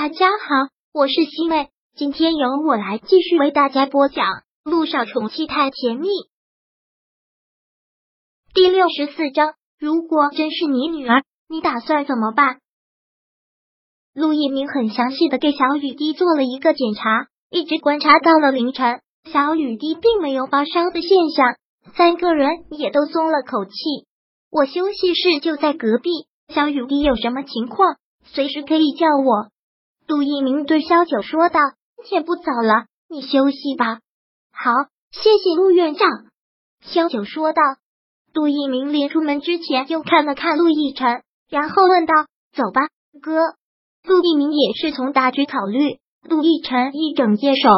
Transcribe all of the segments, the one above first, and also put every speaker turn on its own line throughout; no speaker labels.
大家好，我是西妹，今天由我来继续为大家播讲《路上宠妻太甜蜜》第六十四章。如果真是你女儿，你打算怎么办？陆一鸣很详细的给小雨滴做了一个检查，一直观察到了凌晨，小雨滴并没有发烧的现象，三个人也都松了口气。我休息室就在隔壁，小雨滴有什么情况，随时可以叫我。陆一鸣对萧九说道：“天不早了，你休息吧。”好，谢谢陆院长。萧九说道。陆一鸣临出门之前又看了看陆亦辰，然后问道：“走吧，哥。”陆一鸣也是从大局考虑，陆亦辰一整夜守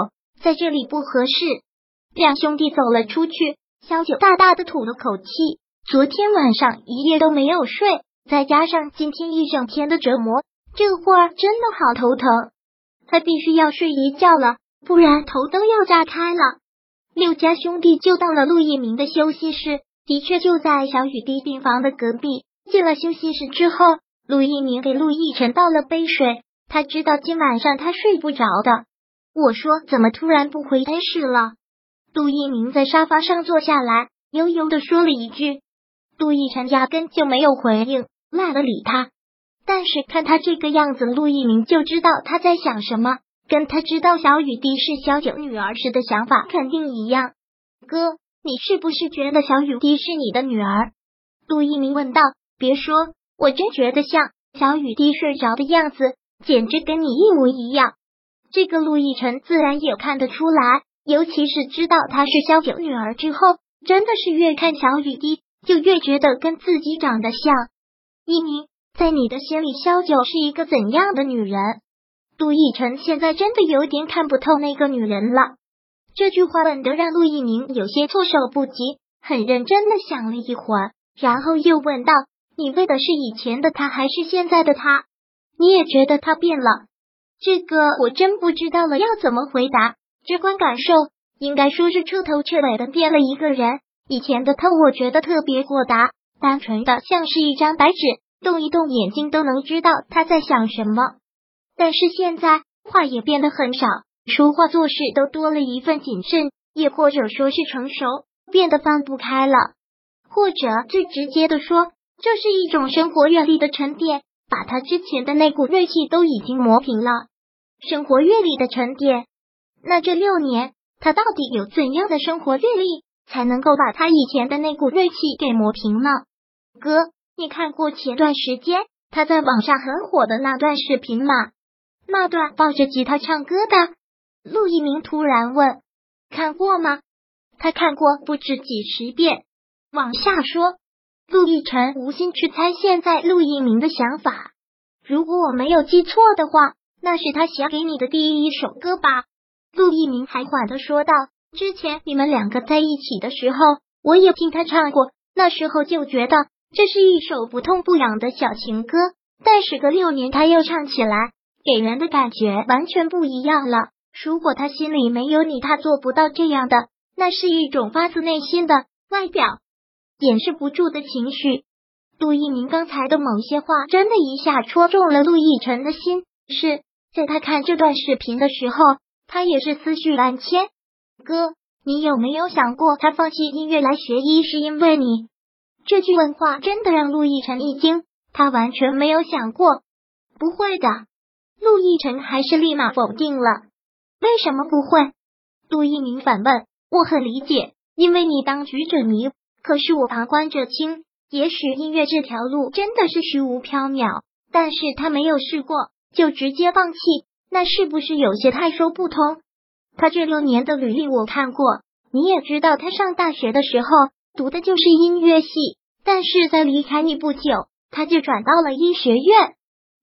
在这里不合适。两兄弟走了出去，萧九大大的吐了口气。昨天晚上一夜都没有睡，再加上今天一整天的折磨。这会儿真的好头疼，他必须要睡一觉了，不然头都要炸开了。六家兄弟就到了陆一鸣的休息室，的确就在小雨滴病房的隔壁。进了休息室之后，陆一鸣给陆亦辰倒了杯水，他知道今晚上他睡不着的。我说怎么突然不回 A 室了？陆一鸣在沙发上坐下来，悠悠的说了一句。陆亦辰压根就没有回应，懒得理他。但是看他这个样子，陆一鸣就知道他在想什么，跟他知道小雨滴是小九女儿时的想法肯定一样。哥，你是不是觉得小雨滴是你的女儿？陆一鸣问道。别说，我真觉得像小雨滴睡着的样子，简直跟你一模一样。这个陆亦辰自然也看得出来，尤其是知道她是小九女儿之后，真的是越看小雨滴就越觉得跟自己长得像。一鸣。在你的心里，萧九是一个怎样的女人？陆亦辰现在真的有点看不透那个女人了。这句话问得让陆一鸣有些措手不及，很认真的想了一会儿，然后又问道：“你为的是以前的他，还是现在的他？你也觉得他变了？”这个我真不知道了，要怎么回答？直观感受应该说是彻头彻尾的变了一个人。以前的他，我觉得特别豁达，单纯的像是一张白纸。动一动眼睛都能知道他在想什么，但是现在话也变得很少，说话做事都多了一份谨慎，也或者说是成熟，变得放不开了。或者最直接的说，这是一种生活阅历的沉淀，把他之前的那股锐气都已经磨平了。生活阅历的沉淀，那这六年他到底有怎样的生活阅历，才能够把他以前的那股锐气给磨平呢？哥。你看过前段时间他在网上很火的那段视频吗？那段抱着吉他唱歌的陆一鸣突然问：“看过吗？”他看过不止几十遍。往下说，陆亦辰无心去猜现在陆一鸣的想法。如果我没有记错的话，那是他写给你的第一首歌吧？陆一鸣还缓的说道：“之前你们两个在一起的时候，我也听他唱过，那时候就觉得。”这是一首不痛不痒的小情歌，但时隔六年，他又唱起来，给人的感觉完全不一样了。如果他心里没有你，他做不到这样的。那是一种发自内心的，外表掩饰不住的情绪。陆一鸣刚才的某些话，真的一下戳中了陆亦辰的心。是在他看这段视频的时候，他也是思绪万千。哥，你有没有想过，他放弃音乐来学医，是因为你？这句问话真的让陆亦辰一惊，他完全没有想过，不会的。陆亦辰还是立马否定了。为什么不会？陆一鸣反问。我很理解，因为你当局者迷，可是我旁观者清。也许音乐这条路真的是虚无缥缈，但是他没有试过就直接放弃，那是不是有些太说不通？他这六年的履历我看过，你也知道，他上大学的时候。读的就是音乐系，但是在离开你不久，他就转到了医学院。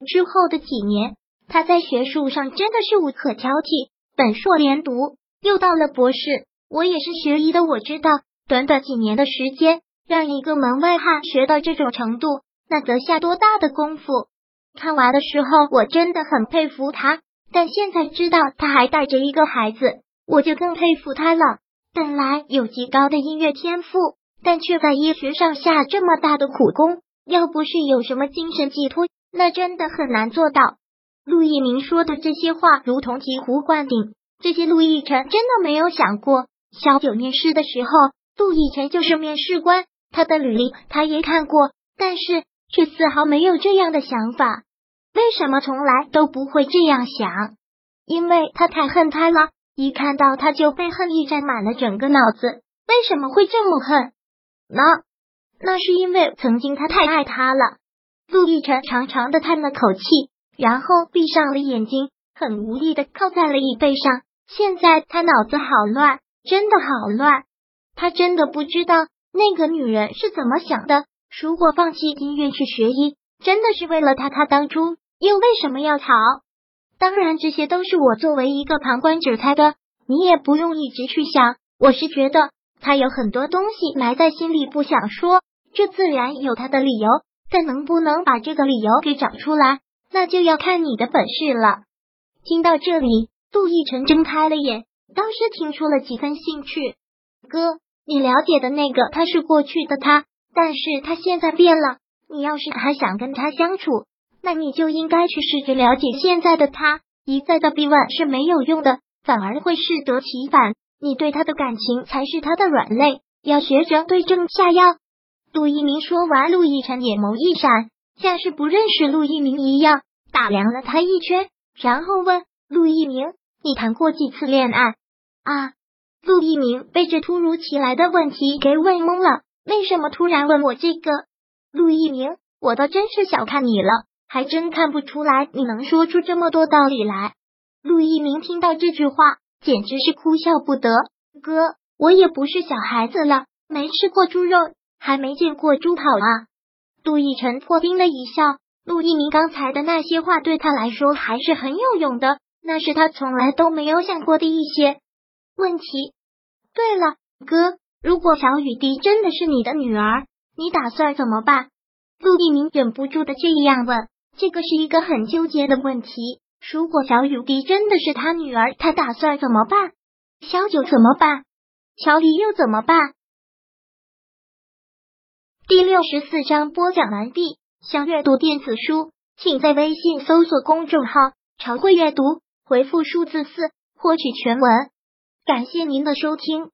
之后的几年，他在学术上真的是无可挑剔，本硕连读，又到了博士。我也是学医的，我知道，短短几年的时间，让一个门外汉学到这种程度，那得下多大的功夫？看完的时候，我真的很佩服他，但现在知道他还带着一个孩子，我就更佩服他了。本来有极高的音乐天赋，但却在医学上下这么大的苦功，要不是有什么精神寄托，那真的很难做到。陆一鸣说的这些话如同醍醐灌顶，这些陆亦辰真的没有想过。小九面试的时候，陆亦辰就是面试官，他的履历他也看过，但是却丝毫没有这样的想法。为什么从来都不会这样想？因为他太恨他了，一看到他就被恨意占满了整个脑子。为什么会这么恨？那那是因为曾经他太爱他了。陆亦辰长长的叹了口气。然后闭上了眼睛，很无力的靠在了椅背上。现在他脑子好乱，真的好乱。他真的不知道那个女人是怎么想的。如果放弃音乐去学医，真的是为了他，他当初又为什么要逃？当然，这些都是我作为一个旁观者猜的。你也不用一直去想。我是觉得他有很多东西埋在心里不想说，这自然有他的理由。但能不能把这个理由给找出来？那就要看你的本事了。听到这里，杜奕晨睁开了眼，倒是听出了几分兴趣。哥，你了解的那个他是过去的他，但是他现在变了。你要是还想跟他相处，那你就应该去试着了解现在的他。一再的逼问是没有用的，反而会适得其反。你对他的感情才是他的软肋，要学着对症下药。陆一鸣说完，陆亦辰眼眸一闪。像是不认识陆一鸣一样，打量了他一圈，然后问陆一鸣：“你谈过几次恋爱？”啊！陆一鸣被这突如其来的问题给问懵了。为什么突然问我这个？陆一鸣，我倒真是小看你了，还真看不出来你能说出这么多道理来。陆一鸣听到这句话，简直是哭笑不得。哥，我也不是小孩子了，没吃过猪肉，还没见过猪跑啊！陆亦辰破冰的一笑，陆一鸣刚才的那些话对他来说还是很有用的，那是他从来都没有想过的一些问题。对了，哥，如果小雨滴真的是你的女儿，你打算怎么办？陆一鸣忍不住的这样问，这个是一个很纠结的问题。如果小雨滴真的是他女儿，他打算怎么办？小九怎么办？乔离又怎么办？第六十四章播讲完毕。想阅读电子书，请在微信搜索公众号“常会阅读”，回复数字四获取全文。感谢您的收听。